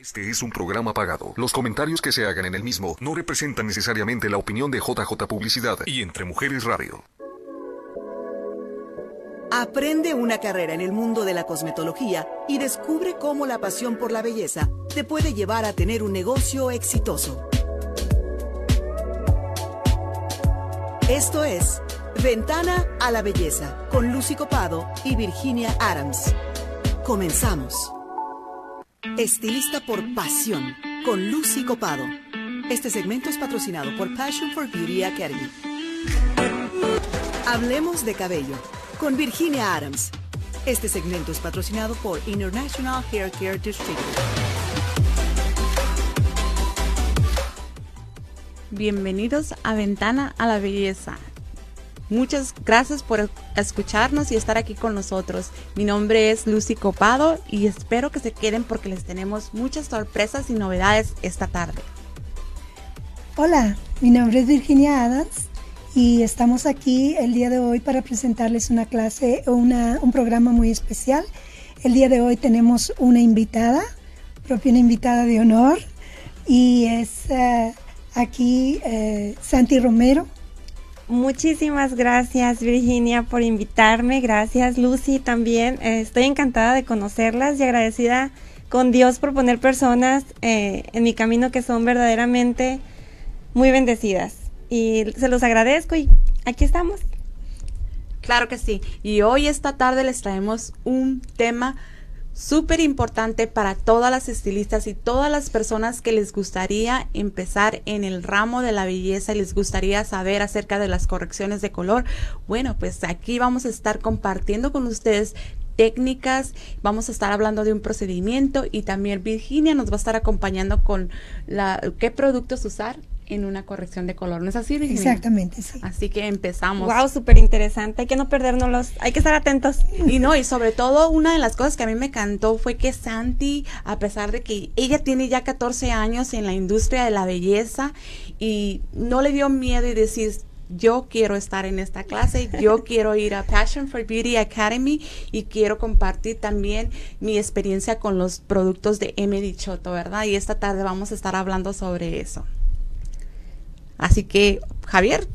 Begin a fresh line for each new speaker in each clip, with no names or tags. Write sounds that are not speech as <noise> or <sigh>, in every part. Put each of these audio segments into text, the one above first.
Este es un programa pagado. Los comentarios que se hagan en el mismo no representan necesariamente la opinión de JJ Publicidad y Entre Mujeres Radio.
Aprende una carrera en el mundo de la cosmetología y descubre cómo la pasión por la belleza te puede llevar a tener un negocio exitoso. Esto es Ventana a la Belleza con Lucy Copado y Virginia Adams. Comenzamos. Estilista por pasión, con Lucy Copado. Este segmento es patrocinado por Passion for Beauty Academy. Hablemos de cabello, con Virginia Adams. Este segmento es patrocinado por International Hair Care Distributor.
Bienvenidos a Ventana a la Belleza. Muchas gracias por escucharnos y estar aquí con nosotros. Mi nombre es Lucy Copado y espero que se queden porque les tenemos muchas sorpresas y novedades esta tarde.
Hola, mi nombre es Virginia Adams y estamos aquí el día de hoy para presentarles una clase o un programa muy especial. El día de hoy tenemos una invitada, propia una invitada de honor y es eh, aquí eh, Santi Romero
Muchísimas gracias Virginia por invitarme, gracias Lucy también, eh, estoy encantada de conocerlas y agradecida con Dios por poner personas eh, en mi camino que son verdaderamente muy bendecidas. Y se los agradezco y aquí estamos.
Claro que sí, y hoy esta tarde les traemos un tema súper importante para todas las estilistas y todas las personas que les gustaría empezar en el ramo de la belleza y les gustaría saber acerca de las correcciones de color. Bueno, pues aquí vamos a estar compartiendo con ustedes técnicas, vamos a estar hablando de un procedimiento y también Virginia nos va a estar acompañando con la qué productos usar en una corrección de color. ¿No es así, Virginia?
Exactamente, sí.
Así que empezamos.
Wow, súper interesante. Hay que no perdernos hay que estar atentos.
Y no, y sobre todo una de las cosas que a mí me encantó fue que Santi, a pesar de que ella tiene ya 14 años en la industria de la belleza y no le dio miedo y decir, yo quiero estar en esta clase, yo <laughs> quiero ir a Passion for Beauty Academy y quiero compartir también mi experiencia con los productos de M. Dichoto, ¿verdad? Y esta tarde vamos a estar hablando sobre eso. Así que, Javier,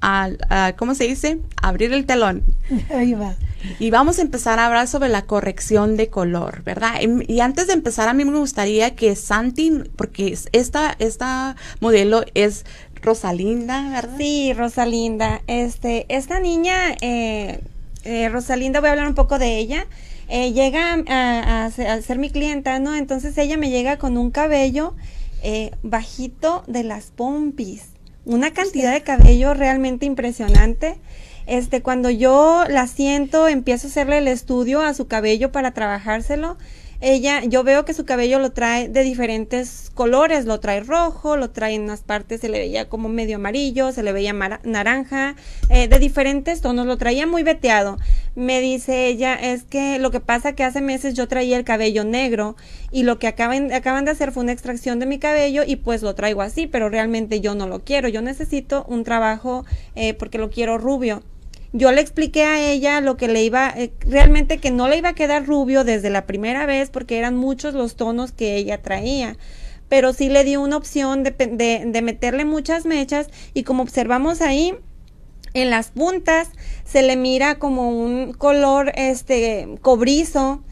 al, ¿cómo se dice? Abrir el telón.
Ahí va.
Y vamos a empezar a hablar sobre la corrección de color, ¿verdad? Y, antes de empezar, a mí me gustaría que Santi, porque esta, esta modelo es Rosalinda, ¿verdad?
Sí, Rosalinda. Este, esta niña, eh, eh, Rosalinda, voy a hablar un poco de ella. Eh, llega a, a, ser mi clienta, ¿no? Entonces ella me llega con un cabello eh, bajito de las pompis. Una cantidad de cabello realmente impresionante. Este, cuando yo la siento, empiezo a hacerle el estudio a su cabello para trabajárselo ella, yo veo que su cabello lo trae de diferentes colores, lo trae rojo, lo trae en unas partes, se le veía como medio amarillo, se le veía naranja, eh, de diferentes tonos, lo traía muy veteado. Me dice ella, es que lo que pasa que hace meses yo traía el cabello negro y lo que acaban, acaban de hacer fue una extracción de mi cabello y pues lo traigo así, pero realmente yo no lo quiero, yo necesito un trabajo eh, porque lo quiero rubio yo le expliqué a ella lo que le iba, eh, realmente que no le iba a quedar rubio desde la primera vez porque eran muchos los tonos que ella traía. Pero sí le di una opción de, de, de meterle muchas mechas y como observamos ahí, en las puntas se le mira como un color este cobrizo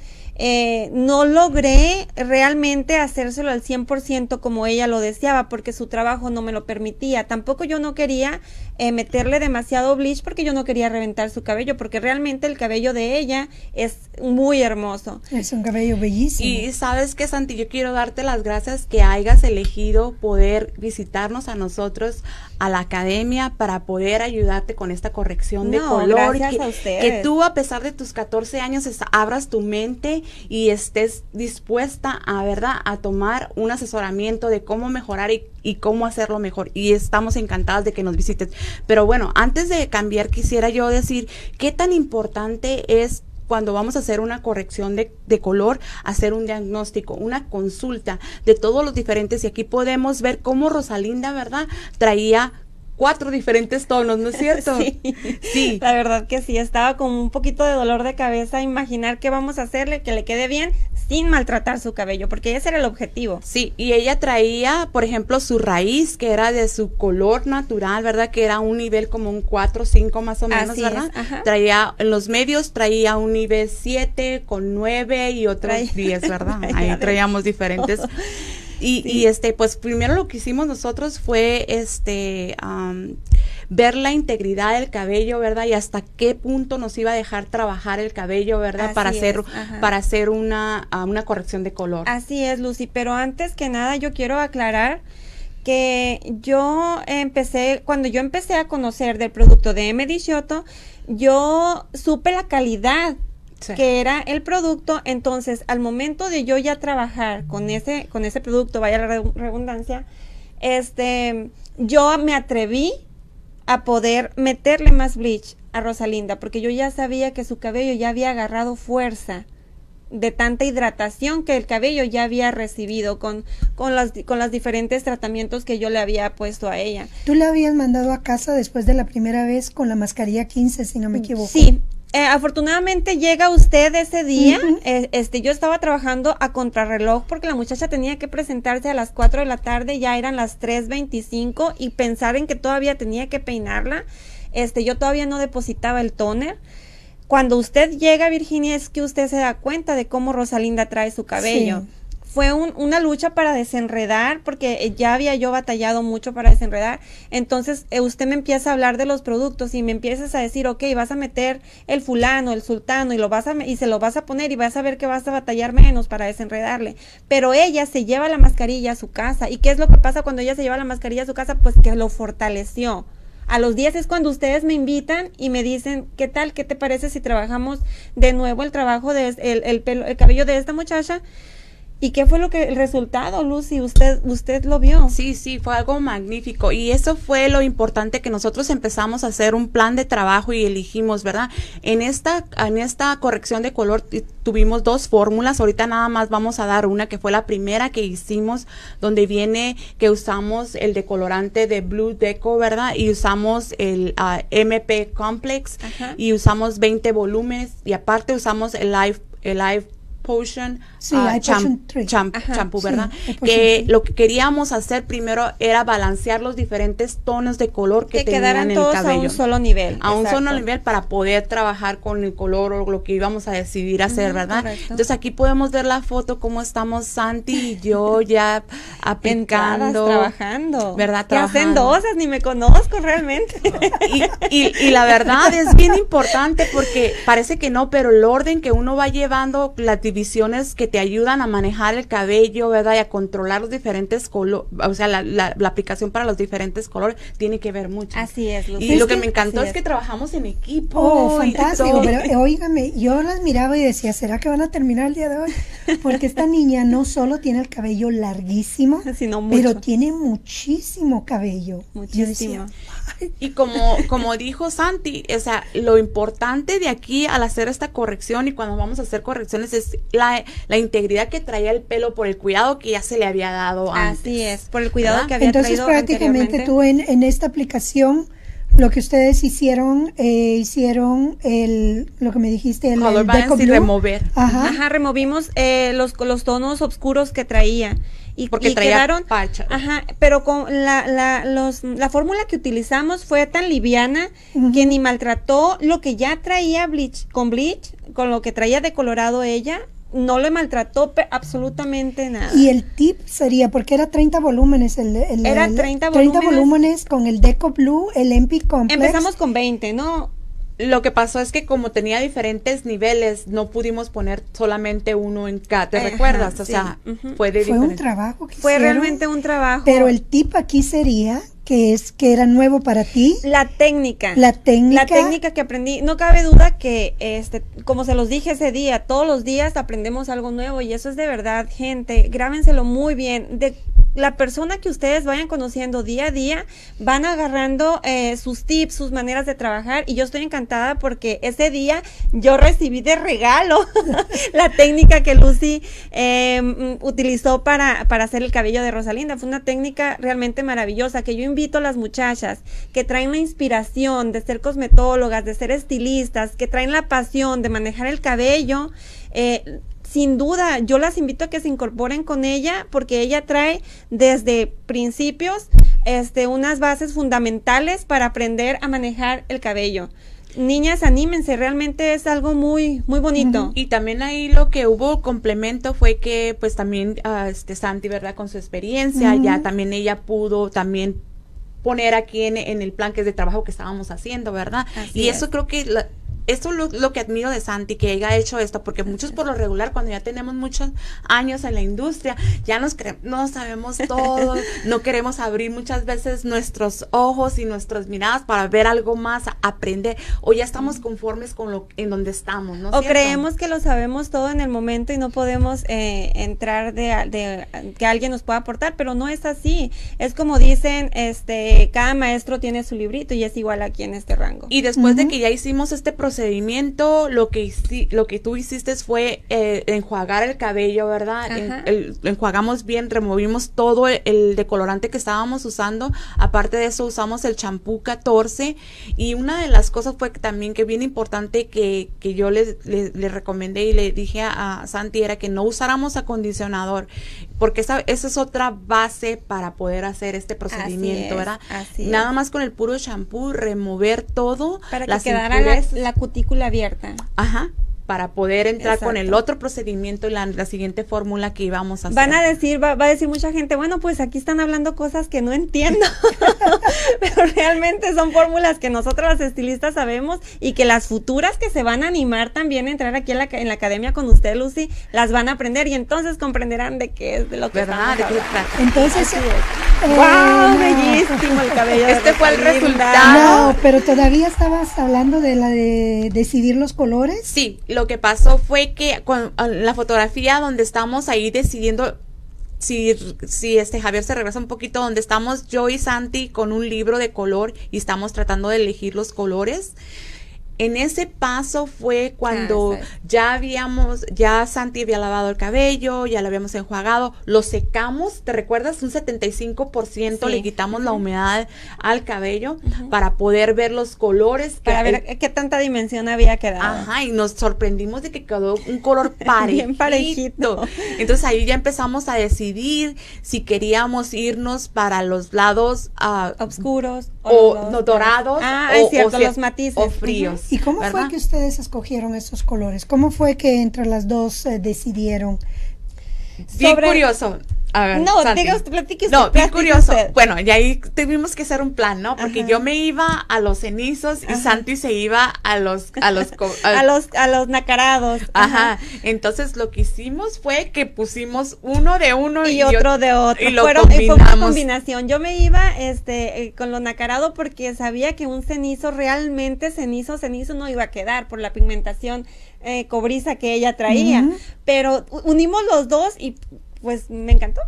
eh, no logré realmente hacérselo al 100% como ella lo deseaba porque su trabajo no me lo permitía. Tampoco yo no quería eh, meterle demasiado bleach porque yo no quería reventar su cabello porque realmente el cabello de ella es muy hermoso.
Es un cabello bellísimo.
Y sabes que Santi, yo quiero darte las gracias que hayas elegido poder visitarnos a nosotros a la academia para poder ayudarte con esta corrección de color.
A
que tú a pesar de tus 14 años abras tu mente y estés dispuesta a, ¿verdad?, a tomar un asesoramiento de cómo mejorar y, y cómo hacerlo mejor. Y estamos encantadas de que nos visites. Pero bueno, antes de cambiar, quisiera yo decir qué tan importante es cuando vamos a hacer una corrección de, color, hacer un diagnóstico, una consulta de todos los diferentes. Y aquí podemos ver cómo Rosalinda, ¿verdad? Traía cuatro diferentes tonos, ¿no es cierto? <laughs>
Sí. sí. La verdad que sí, estaba con un poquito de dolor de cabeza imaginar qué vamos a hacerle, que le quede bien sin maltratar su cabello, porque ese era el objetivo.
Sí, y ella traía, por ejemplo, su raíz, que era de su color natural, ¿verdad? Que era un nivel como un 4, 5 más o menos, ¿verdad? Traía, en los medios traía un nivel 7 con 9 y otros 10, ¿verdad? <laughs> Ahí traíamos diferentes. <laughs> Y, este, pues primero lo que hicimos nosotros fue este ver la integridad del cabello, ¿verdad? Y hasta qué punto nos iba a dejar trabajar el cabello, ¿verdad? para hacer, para hacer una, una corrección de color.
Así es, Lucy. Pero antes que nada, yo quiero aclarar que yo empecé, cuando yo empecé a conocer del producto de M. Dichoto, yo supe la calidad que era el producto, entonces al momento de yo ya trabajar con ese, con ese producto, vaya la redundancia, este, yo me atreví a poder meterle más bleach a Rosalinda, porque yo ya sabía que su cabello ya había agarrado fuerza de tanta hidratación que el cabello ya había recibido con, con, las, con los diferentes tratamientos que yo le había puesto a ella.
Tú la habías mandado a casa después de la primera vez con la mascarilla 15, si no me equivoco.
Sí, eh, afortunadamente llega usted ese día. Eh, este, yo estaba trabajando a contrarreloj porque la muchacha tenía que presentarse a las 4 de la tarde, ya eran las 3.25 y pensar en que todavía tenía que peinarla. Este, yo todavía no depositaba el toner. Cuando usted llega, Virginia, es que usted se da cuenta de cómo Rosalinda trae su cabello fue una lucha para desenredar, porque eh, ya había yo batallado mucho para desenredar. Entonces, eh, usted me empieza a hablar de los productos y me empiezas a decir, ok, vas a meter el fulano, el sultano, y, lo vas a, y se lo vas a poner y vas a ver que vas a batallar menos para desenredarle. Pero ella se lleva la mascarilla a su casa. ¿Y qué es lo que pasa cuando ella se lleva la mascarilla a su casa? Pues que lo fortaleció. A los días es cuando ustedes me invitan y me dicen, ¿qué tal? ¿Qué te parece si trabajamos de nuevo el trabajo de el, el, el cabello de esta muchacha? ¿Y qué fue lo que el resultado, Lucy? Usted usted lo vio.
Sí, sí, fue algo magnífico y eso fue lo importante que nosotros empezamos a hacer un plan de trabajo y elegimos, ¿verdad? En esta en esta corrección de color tuvimos dos fórmulas, ahorita nada más vamos a dar una que fue la primera que hicimos donde viene que usamos el decolorante de Blue Deco, ¿verdad? Y usamos el ah, MP Complex y usamos 20 volúmenes y aparte usamos el Live el Live Potion,
sí, uh,
champú, ¿verdad? que lo que queríamos hacer primero era balancear los diferentes tonos de color que, tenían en el cabello.
a un solo nivel.
A un solo nivel para poder trabajar con el color o lo que íbamos a decidir hacer, ¿verdad? Entonces aquí podemos ver la foto cómo estamos Santi y yo ya aplicando.
trabajando.
¿Verdad?
Trabajando. hacen ni me conozco realmente. <laughs>
y, y la verdad es bien importante porque parece que no, pero el orden que uno va llevando la visiones que te ayudan a manejar el cabello, ¿verdad? Y a controlar los diferentes colores, o sea, la, la, aplicación para los diferentes colores tiene que ver mucho.
Así es.
y lo que, me encantó es. que trabajamos en equipo.
Oh, fantástico. Pero eh, óigame, yo las miraba y decía, ¿será que van a terminar el día de hoy? Porque esta <laughs> niña no solo tiene el cabello larguísimo, <laughs> sino pero tiene muchísimo cabello.
Muchísimo. <laughs>
y como, como dijo Santi, o sea, lo importante de aquí al hacer esta corrección y cuando vamos a hacer correcciones es la, la integridad que traía el pelo por el cuidado que ya se le había dado antes.
Así es, por el cuidado que había
Entonces, prácticamente tú en, en esta aplicación lo que ustedes hicieron, eh, hicieron el, lo que me dijiste, el,
Color
el
y remover.
Ajá. Ajá, removimos eh, los, los tonos oscuros que traía y,
porque
quedaron,
pacha.
Ajá, pero con la, la, los, la fórmula que utilizamos fue tan liviana que ni maltrató lo que ya traía bleach, con bleach, con lo que traía de colorado ella, no le maltrató absolutamente nada.
Y el tip sería, porque era 30 volúmenes, el, el
era 30 volúmenes.
30 volúmenes con el Deco Blue, el MP Complex.
Empezamos con 20, ¿no?
Lo que pasó es que como tenía diferentes niveles, no pudimos poner solamente uno en cada, ¿te recuerdas? O sea,
fue de Fue un trabajo que
Fue realmente un trabajo.
Pero el tip aquí sería que es que era nuevo para ti.
La técnica.
La técnica.
La técnica que aprendí. No cabe duda que, este, como se los dije ese día, todos los días aprendemos algo nuevo y eso es de verdad, gente. Grábenselo muy bien. De la persona que ustedes vayan conociendo día a día, van agarrando eh, sus tips, sus maneras de trabajar y yo estoy encantada porque ese día yo recibí de regalo <laughs> la técnica que Lucy em, utilizó para, para hacer el cabello de Rosalinda. Fue una técnica realmente maravillosa que yo invito a las muchachas que traen la inspiración de ser cosmetólogas, de ser estilistas, que traen la pasión de manejar el cabello. Eh, sin duda, yo las invito a que se incorporen con ella porque ella trae desde principios este, unas bases fundamentales para aprender a manejar el cabello. Niñas, anímense, realmente es algo muy, muy bonito.
Y también ahí lo que hubo complemento fue que, pues también, uh, este Santi, ¿verdad? Con su experiencia, ya también ella pudo también poner aquí en, en, el plan que es de trabajo que estábamos haciendo, ¿verdad? y eso creo que la, esto es lo, que admiro de Santi, que ella ha hecho esto, porque muchos por lo regular, cuando ya tenemos muchos años en la industria, ya nos no sabemos <laughs> todo, no queremos abrir muchas veces nuestros ojos y nuestras miradas para ver algo más, aprender, o ya estamos conformes con lo en donde estamos, ¿no?
O creemos que lo sabemos todo en el momento y no podemos eh, entrar de, que alguien nos pueda aportar, pero no es así. Es como dicen, este, cada maestro tiene su librito y es igual aquí en este rango.
Y después de que ya hicimos este proceso, procedimiento, lo que, lo que tú hiciste fue eh, enjuagar el cabello, ¿verdad? enjuagamos bien, removimos todo el, decolorante que estábamos usando. Aparte de eso, usamos el champú 14. Y una de las cosas fue que también que bien importante que, que yo le, recomendé y le dije a, Santi era que no usáramos acondicionador porque esa, esa es otra base para poder hacer este procedimiento, ¿verdad? Nada más con el puro champú, remover todo.
Para que quedara la, la, cutícula abierta.
Ajá para poder entrar con el otro procedimiento y la, la siguiente fórmula que íbamos a hacer.
Van a decir, va, a decir mucha gente, bueno, pues aquí están hablando cosas que no entiendo, <laughs> pero realmente son fórmulas que nosotros las estilistas sabemos y que las futuras que se van a animar también a entrar aquí en la, en la academia con usted, Lucy, las van a aprender y entonces comprenderán de qué es de lo que
¿verdad? ¿De qué
Entonces,
eh, wow, bellísimo el cabello.
Este fue el resultado.
No, pero todavía estabas hablando de la de decidir los colores.
Sí, lo que pasó fue que con la fotografía donde estamos ahí decidiendo si, si este Javier se regresa un poquito donde estamos yo y Santi con un libro de color y estamos tratando de elegir los colores en ese paso fue cuando ah, ya habíamos, ya Santi había lavado el cabello, ya lo habíamos enjuagado, lo secamos, ¿te recuerdas? Un 75% le quitamos la humedad al cabello para poder ver los colores.
Para ver qué tanta dimensión había quedado.
Ajá, y nos sorprendimos de que quedó un color <laughs> parejito. parejito. Entonces ahí ya empezamos a decidir si queríamos irnos para los lados
uh, oscuros
o, no, dorados
ah, o, es cierto, los matices
o fríos.
¿Y cómo fue que ustedes escogieron esos colores? ¿Cómo fue que entre las dos eh, decidieron?
Bien curioso
no, diga usted, platique usted.
No, bien curioso. Bueno, y ahí tuvimos que hacer un plan, ¿no? Porque yo me iba a los cenizos y Santi se iba a los
a los <laughs> a, los a los nacarados.
Ajá. Entonces lo que hicimos fue que pusimos uno de uno
y, otro de otro. Y lo Fueron, fue una combinación. Yo me iba este eh, con lo nacarado porque sabía que un cenizo realmente cenizo cenizo no iba a quedar por la pigmentación eh, cobriza que ella traía, pero unimos los dos y pues me encantó.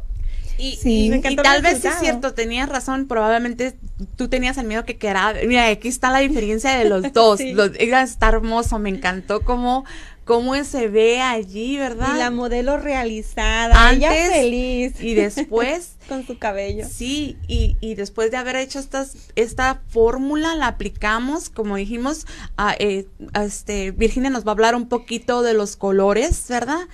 Y, y, tal vez es cierto, tenías razón, probablemente tú tenías el miedo que quedara, mira, aquí está la diferencia de los <laughs> dos, los, está hermoso, me encantó como cómo se ve allí, ¿verdad?
Y la modelo realizada, Antes, feliz.
Y después. <laughs>
Con su cabello.
Sí, y, y después de haber hecho estas, esta fórmula, la aplicamos, como dijimos, a, eh, este, Virginia nos va a hablar un poquito de los colores, ¿verdad?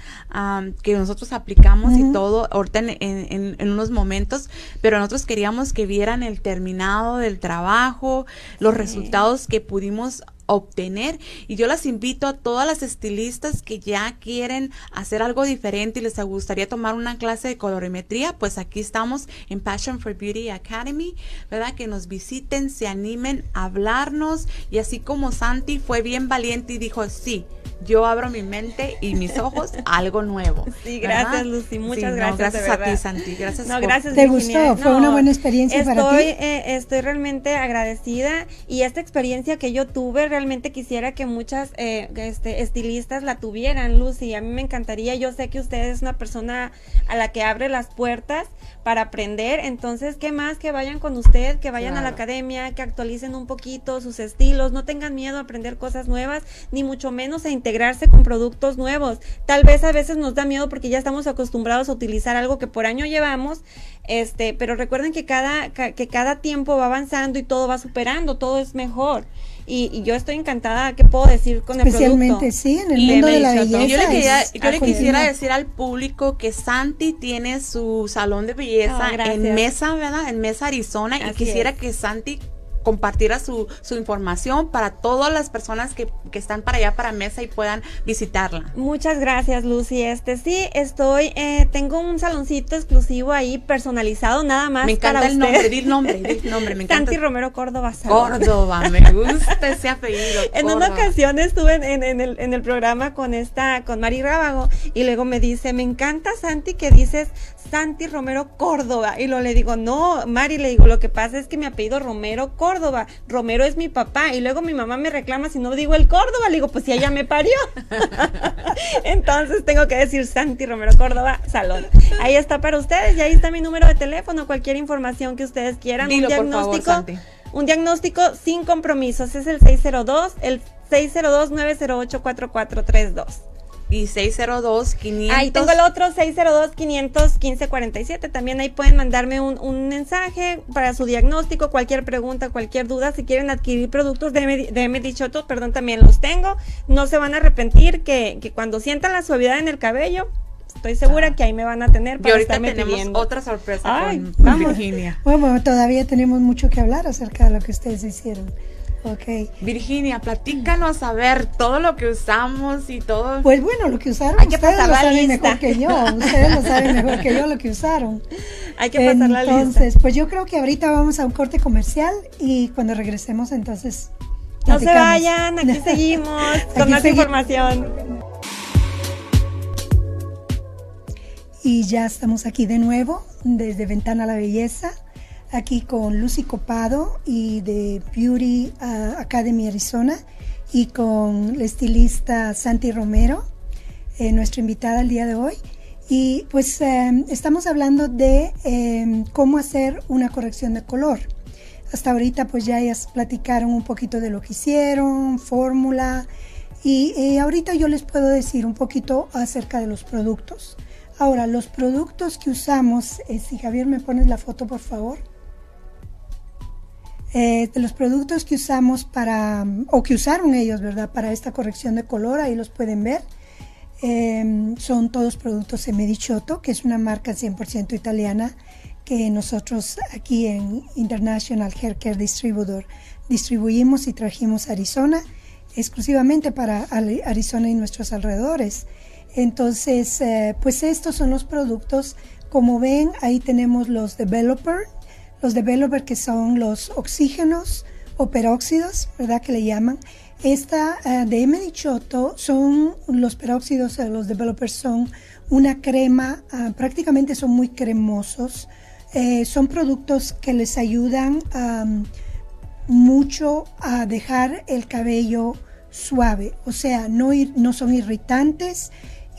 que nosotros aplicamos y todo, ahorita en, en, en, unos momentos, pero nosotros queríamos que vieran el terminado del trabajo, los resultados que pudimos obtener. Y yo las invito a todas las estilistas que ya quieren hacer algo diferente y les gustaría tomar una clase de colorimetría, pues aquí estamos en Passion for Beauty Academy, ¿verdad? Que nos visiten, se animen a hablarnos y así como Santi fue bien valiente y dijo, sí, yo abro mi mente y mis ojos a <laughs> algo nuevo.
Sí, gracias Lucy, muchas
Sí,
gracias.
No, gracias
de
a
verdad.
ti, Santi. Gracias.
No,
por-
gracias.
¿Te
Virginia.
gustó? ¿Fue
No,
una buena experiencia
estoy,
para ti?
eh, estoy realmente agradecida y esta experiencia que yo tuve realmente quisiera que muchas eh, este, estilistas la tuvieran, Lucy. A mí me encantaría. Yo sé que usted es una persona a la que abre las puertas para aprender. Entonces, ¿qué más? Que vayan con usted, que vayan a la
Claro.
academia, que actualicen un poquito sus estilos. No tengan miedo a aprender cosas nuevas, ni mucho menos a integrarse con productos nuevos. Tal vez a veces nos da miedo porque ya estamos acostumbrados a utilizar algo que por año llevamos, este, pero recuerden que cada, ca- que cada tiempo va avanzando y todo va superando, todo es mejor. Y, y yo estoy encantada, ¿qué puedo decir con el
Especialmente,
producto?
sí, en el
Y
mundo de la belleza.
Yo le, quería-
es
yo le
algo
quisiera decir al público que Santi tiene su salón de belleza
Ah,
en Mesa, ¿verdad? En Mesa, Arizona. y quisiera
es.
que Santi compartiera su, su información para todas las personas que, que están para allá, para Mesa y puedan visitarla.
Muchas gracias, Lucy. Este sí, estoy, eh, tengo un saloncito exclusivo ahí personalizado, nada más
Me encanta
para
el
usted.
nombre, di el nombre, di el nombre, me <laughs> encanta.
Santi Romero Córdoba. Salón.
Córdoba, me gusta ese apellido. <laughs>
En una ocasión estuve en, en- en el, en el programa con esta, con Mari Rábago, y luego me dice, me encanta Santi que dices Santi Romero Córdoba. Y lo le digo, no, Mari, le digo, lo que pasa es que mi apellido Romero Córdoba. Romero es mi papá. Y luego mi mamá me reclama si no digo el Córdoba. Le digo, pues si ella me parió. <laughs> Entonces tengo que decir Santi Romero Córdoba Salón. Ahí está para ustedes y ahí está mi número de teléfono. Cualquier información que ustedes quieran.
Dilo,
un
por favor,
diagnóstico.
Santi.
Un diagnóstico sin compromisos es el 602, el 602-908-4432.
Y 602 500
Ahí tengo el otro 602-515-47. También ahí pueden mandarme un, un mensaje para su diagnóstico, cualquier pregunta, cualquier duda. Si quieren adquirir productos de, de Medichoto, perdón, también los tengo. No se van a arrepentir que, que cuando sientan la suavidad en el cabello, estoy segura que ahí me van a tener
Y
para
ahorita
estarme
tenemos
pidiendo.
otra sorpresa
Ay,
con
vamos.
Virginia.
Bueno, todavía tenemos mucho que hablar acerca de lo que ustedes hicieron. Ok.
Virginia, platícanos a ver todo lo que usamos y todo.
Pues bueno, lo que usaron,
Hay que
ustedes
pasar
lo
la
saben
lista.
mejor que yo. Ustedes lo saben mejor que yo lo que usaron. <laughs>
Hay que pasar la lista.
Entonces, pues yo creo que ahorita vamos a un corte comercial y cuando regresemos, entonces.
No se
platicamos.
vayan, aquí <laughs> seguimos con
Aquí
más
seguimos.
información.
Y ya estamos aquí de nuevo desde Ventana a la Belleza, aquí con Lucy Copado y de Beauty ah, Academy Arizona y con la estilista Santi Romero, eh, nuestra invitada el día de hoy. Y pues eh, estamos hablando de eh, cómo hacer una corrección de color. Hasta ahorita pues ya ellas platicaron un poquito de lo que hicieron, fórmula, y eh, ahorita yo les puedo decir un poquito acerca de los productos. Ahora, los productos que usamos, eh, si Javier me pones la foto por favor. Eh, de los productos que usamos para, o que usaron ellos, ¿verdad? Para esta corrección de color, ahí los pueden ver. Eh, son todos productos Emedichoto, que es una marca 100% italiana que nosotros aquí en International Hair Care Distributor distribuimos y trajimos a Arizona exclusivamente para Ari- Arizona y nuestros alrededores. Entonces, eh, pues estos son los productos. Como ven, ahí tenemos los developer, los developer que son los oxígenos o peróxidos, ¿verdad? Que le llaman. Esta eh, de M. Dichoto son los peróxidos, eh, los developers son una crema, ah, prácticamente son muy cremosos. Son productos que les ayudan mucho a dejar el cabello suave, o sea, no, ir- no son irritantes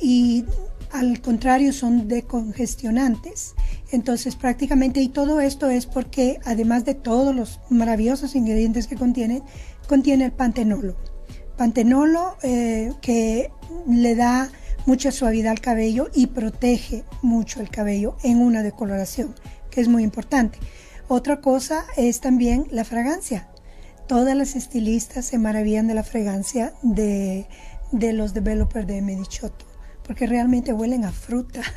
y al contrario son decongestionantes. Entonces prácticamente y todo esto es porque además de todos los maravillosos ingredientes que contiene, contiene el pantenolo. Pantenolo eh, que le da mucha suavidad al cabello y protege mucho el cabello en una decoloración, que es muy importante. Otra cosa es también la fragancia. Todas las estilistas se maravillan de la fragancia de, de los developers de Medichoto, porque realmente huelen a fruta. <laughs>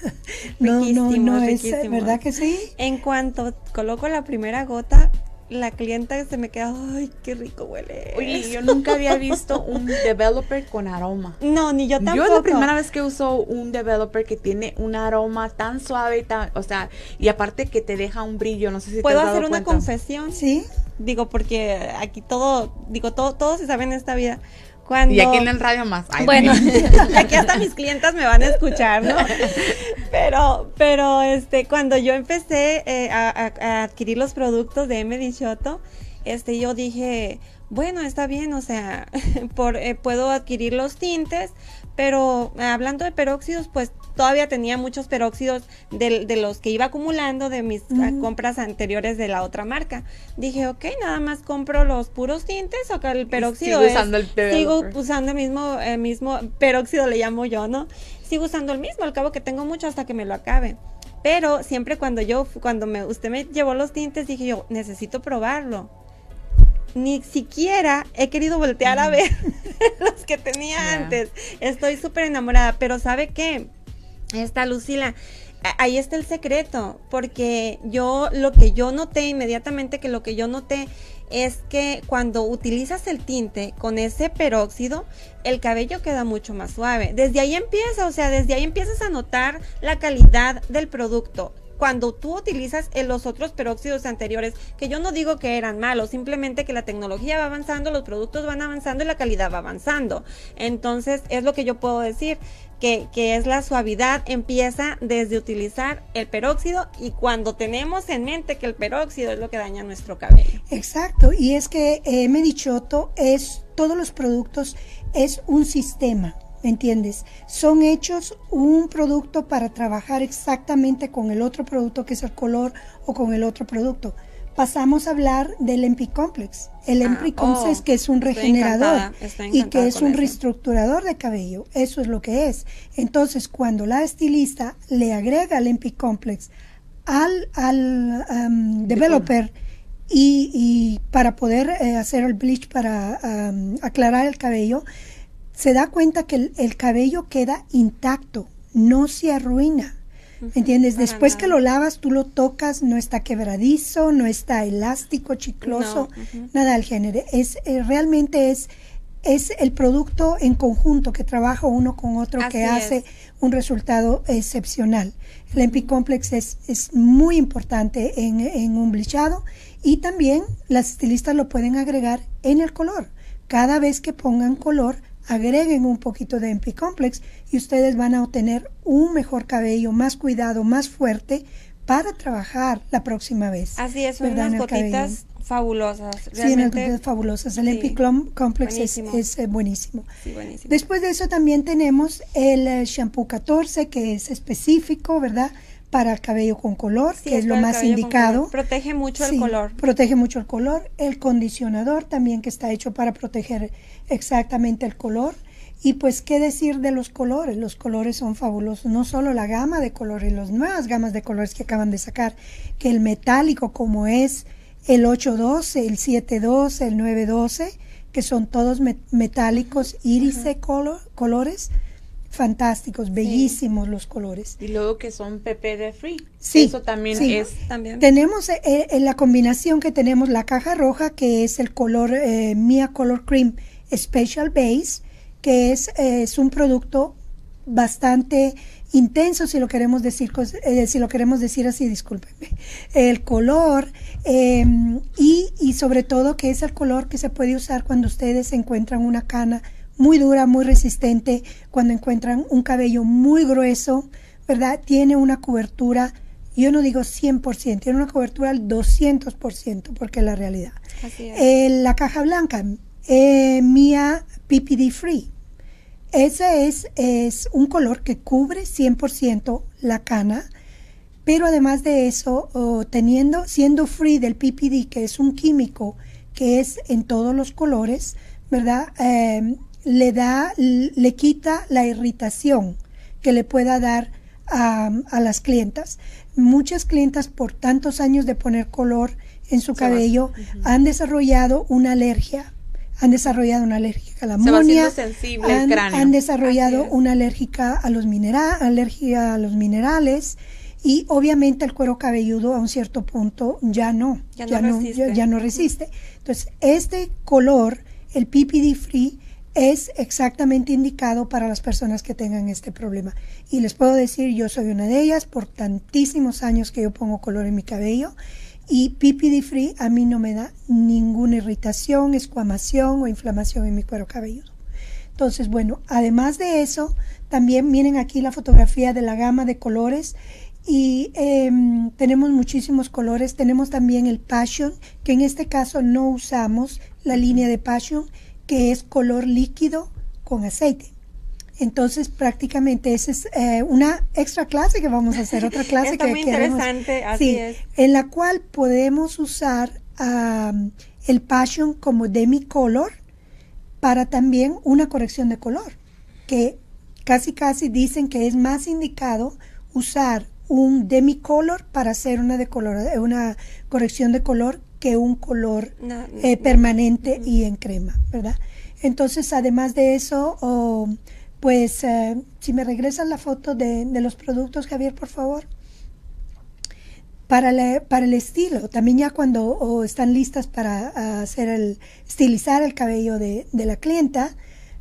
No, no, no es. ¿verdad que sí?
En cuanto coloco la primera gota, la clienta se me queda, ay, qué rico huele.
Oye, <laughs> yo nunca había visto un developer con aroma.
No, ni yo tampoco.
Yo es la primera vez que uso un developer que tiene un aroma tan suave y tan, o sea, y aparte que te deja un brillo, no sé si te
¿Puedo
has dado
hacer una
cuenta.
confesión?
Sí.
Digo, porque aquí todo, digo, todo, todo se sabe en esta vida. Cuando,
y aquí en el radio más.
bueno, <laughs> aquí hasta mis clientas me van a escuchar, ¿no? Pero, pero este, cuando yo empecé eh, a, adquirir los productos de M. Dichoto, este, yo dije, bueno, está bien, o sea, <laughs> por, eh, puedo adquirir los tintes, pero hablando de peróxidos, pues todavía tenía muchos peróxidos de, de los que iba acumulando de mis ah, compras anteriores de la otra marca. Dije, ok, nada más compro los puros tintes o que el peróxido sigo usando el sigo usando el mismo, el mismo peróxido le llamo yo, ¿no? Sigo usando el mismo, al cabo que tengo mucho hasta que me lo acabe. Pero siempre cuando yo, cuando me, usted me llevó los tintes, dije yo, necesito probarlo ni siquiera he querido voltear a ver <laughs> los que tenía antes. Estoy súper enamorada, pero ¿sabe qué? Esta Lucila, ahí está el secreto, porque yo lo que yo noté inmediatamente que lo que yo noté es que cuando utilizas el tinte con ese peróxido, el cabello queda mucho más suave. Desde ahí empieza, o sea, desde ahí empiezas a notar la calidad del producto cuando tú utilizas los otros peróxidos anteriores, que yo no digo que eran malos, simplemente que la tecnología va avanzando, los productos van avanzando y la calidad va avanzando. Entonces, es lo que yo puedo decir. Que, que, es la suavidad, empieza desde utilizar el peróxido y cuando tenemos en mente que el peróxido es lo que daña nuestro cabello.
Exacto, y es que eh, Medichoto es, todos los productos es un sistema. ¿Me entiendes? Son hechos un producto para trabajar exactamente con el otro producto que es el color o con el otro producto. Pasamos a hablar del Empy Complex. El ah, Complex oh, que es un regenerador y que es un reestructurador de cabello. Eso es lo que es. Entonces, cuando la estilista le agrega el Empy Complex al, al um, developer y, para poder eh, hacer el bleach para um, aclarar el cabello, se da cuenta que el, cabello queda intacto, no se arruina. ¿Me entiendes? Después que lo lavas, tú lo tocas, no está quebradizo, no está elástico, chicloso, nada al género. Es, eh, realmente es, es el producto en conjunto que trabaja uno con otro que hace un resultado excepcional. El MP Complex es, es muy importante en, en un blichado y también las estilistas lo pueden agregar en el color. Cada vez que pongan color, agreguen un poquito de MP Complex y ustedes van a obtener un mejor cabello, más cuidado, más fuerte para trabajar la próxima vez.
Así es, son unas gotitas fabulosas.
Sí, unas gotitas fabulosas. El MP Complex es, eh, buenísimo. Después de eso también tenemos el eh, shampoo 14 que es específico, ¿verdad? Para el cabello con color, que es, lo más indicado.
Protege mucho el color.
Protege mucho el color. El condicionador también que está hecho para proteger exactamente el color. Y pues, ¿qué decir de los colores? Los colores son fabulosos. No solo la gama de colores, las nuevas gamas de colores que acaban de sacar, que el metálico como es el 812, el 712, el 912, que son todos metálicos, iris color, colores fantásticos, bellísimos los colores.
Y luego que son PPD free.
Sí.
Eso también es. También.
Tenemos eh, eh, en la combinación que tenemos la caja roja, que es el color eh, Mia Color Cream Special Base, que es, es un producto bastante intenso si lo queremos decir si lo queremos decir así discúlpenme el color em, y, y sobre todo que es el color que se puede usar cuando ustedes encuentran una cana muy dura, muy resistente, cuando encuentran un cabello muy grueso, ¿verdad? Tiene una cobertura, yo no digo 100%, tiene una cobertura al 200%, porque es la realidad. Así es. Eh, la caja blanca, eh, Mía PPD Free. Ese es, es un color que cubre 100% la cana, pero además de eso, teniendo, siendo free del PPD, que es un químico que es en todos los colores, ¿verdad? Eh, le da, le quita la irritación que le pueda dar a, las clientas. Muchas clientas por tantos años de poner color en su cabello han desarrollado una alergia. Han desarrollado una alergia a la amonia, han, desarrollado una alérgica a los alergia a los minerales y obviamente el cuero cabelludo a un cierto punto ya no, ya, no, ya no resiste. Entonces, este color, el PPD free, es exactamente indicado para las personas que tengan este problema. Y les puedo decir, yo soy una de ellas por tantísimos años que yo pongo color en mi cabello y PPD Free a mí no me da ninguna irritación, escuamación o inflamación en mi cuero cabelludo. Entonces, bueno, además de eso, también miren aquí la fotografía de la gama de colores y em, tenemos muchísimos colores. Tenemos también el Passion, que en este caso no usamos la línea de Passion, que es color líquido con aceite. Entonces, prácticamente esa es eh, una extra clase que vamos a hacer, otra <laughs> clase
Está
que
muy
queremos-
interesante, así
sí,
es.
en la cual podemos usar el Passion como demi-color para también una corrección de color, que casi casi dicen que es más indicado usar un demi-color para hacer una, decolora- una corrección de color que un color
No, no,
eh,
no.
permanente y en crema, ¿verdad? Entonces, además de eso, oh, pues eh, si me regresan la foto de, de los productos, Javier, por favor. Para, la- para el estilo, también ya cuando están listas para hacer el, estilizar el cabello de, de la clienta,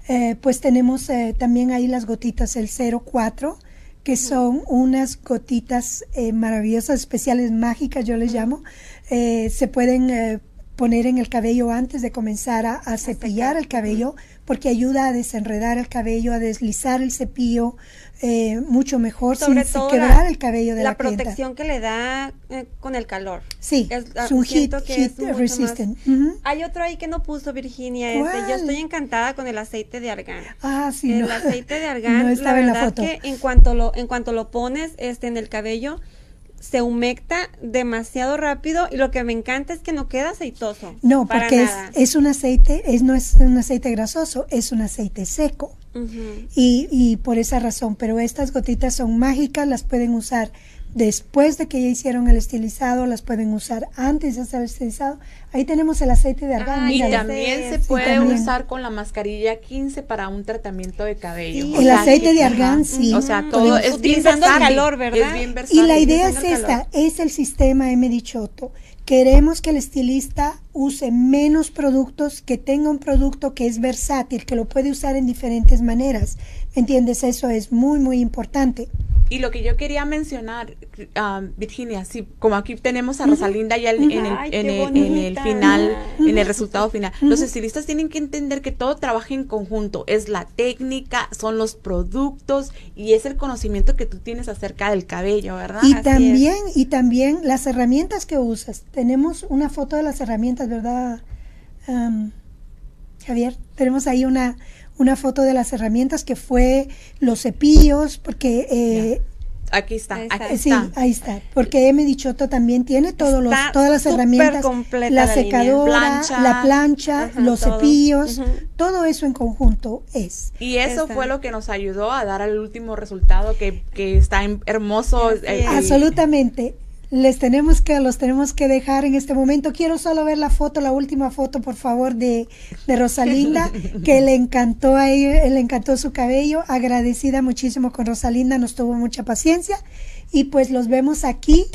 eh, pues tenemos también ahí las gotitas, el 04, que son unas gotitas maravillosas, especiales, mágicas, yo les llamo. Eh, se pueden eh, poner en el cabello antes de comenzar a, a cepillar el cabello, porque ayuda a desenredar el cabello, a deslizar el cepillo eh, mucho mejor
Sobre
sin, sin
todo
quebrar
la,
el cabello de
la
la, clienta.
protección que le da eh, con el calor.
Sí,
Es- ah,
es un heat,
que
heat
es mucho
resistant.
más-. Hay otro ahí que no puso Virginia. Este, yo estoy encantada con el aceite de argán.
Ah, sí,
el
no.
aceite de <laughs> argán,
no estaba
la
en la
verdad
foto.
que en cuanto lo en cuanto lo pones este en el cabello se humecta demasiado rápido y lo que me encanta es que no queda aceitoso.
No, porque es, un aceite, es, no es un aceite grasoso, es un aceite seco. Y, y por esa razón, pero estas gotitas son mágicas, las pueden usar después de que ya hicieron el estilizado, las pueden usar antes de hacer el estilizado. Ahí tenemos el aceite de argán.
Ay,
Y también se puede
también.
usar con la mascarilla 15 para un tratamiento de cabello.
Sí.
El
sea,
aceite de argán, sí.
O sea, todo es bien
el
versátil,
calor, ¿verdad?
Es bien
Y
versátil.
la idea es esta, es el sistema M. Dichoto. Queremos que el estilista use menos productos, que tenga un producto que es versátil, que lo puede usar en diferentes maneras. ¿Me entiendes? Eso es muy, muy importante.
Y lo que yo quería mencionar, ah, Virginia, sí, como aquí tenemos a Rosalinda ya en, en el,
Ay,
en,
qué
el, en el
bonita.
final, en el resultado final. Los estilistas tienen que entender que todo trabaja en conjunto. Es la técnica, son los productos y es el conocimiento que tú tienes acerca del cabello, ¿verdad?
Y
Así
también, y también las herramientas que usas. Tenemos una foto de las herramientas, ¿verdad, Am, Javier? Tenemos ahí una, una foto de las herramientas que fue los cepillos, porque eh,
Aquí está,
Ahí
aquí
está.
sí,
está.
ahí está. Porque M. Dichoto también tiene todos los, todas las herramientas,
completa
la
la
secadora,
Plancha.
la plancha,
Ajá,
los
todo.
cepillos, todo eso en conjunto es.
Y eso
Está.
fue lo que nos ayudó a dar al último resultado que, que está en- hermoso. Eh,
Absolutamente. Les tenemos que, los tenemos que dejar en este momento. Quiero solo ver la foto, la última foto, por favor, de, de Rosalinda, <laughs> que le encantó a ella, le encantó su cabello. Agradecida muchísimo con Rosalinda, nos tuvo mucha paciencia. Y pues los vemos aquí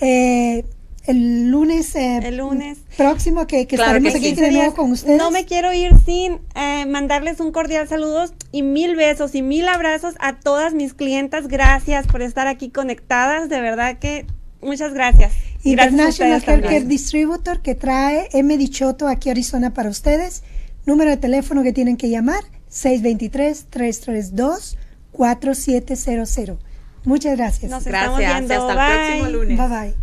eh, el lunes, eh,
El lunes.
próximo, que, que
Claro
estaremos
que
aquí
sí.
de nuevo con ustedes.
No me quiero ir sin eh, mandarles un cordial saludos y mil besos y mil abrazos a todas mis clientas. Gracias por estar aquí conectadas. De verdad que muchas gracias.
International Healthcare. Distributor que trae M. Dichoto aquí a Arizona para ustedes. Número de teléfono que tienen que llamar 623-332-4700. Muchas gracias.
Nos estamos
Gracias.
viendo.
Hasta el próximo lunes.
Bye bye.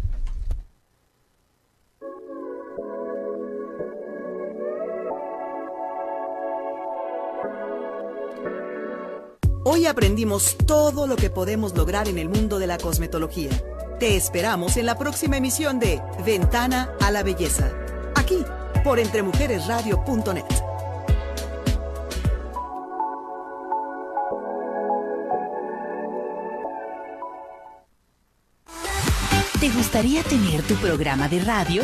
Hoy aprendimos todo lo que podemos lograr en el mundo de la cosmetología. Te esperamos en la próxima emisión de Ventana a la Belleza, aquí por entremujeresradio.net.
¿Te gustaría tener tu programa de radio?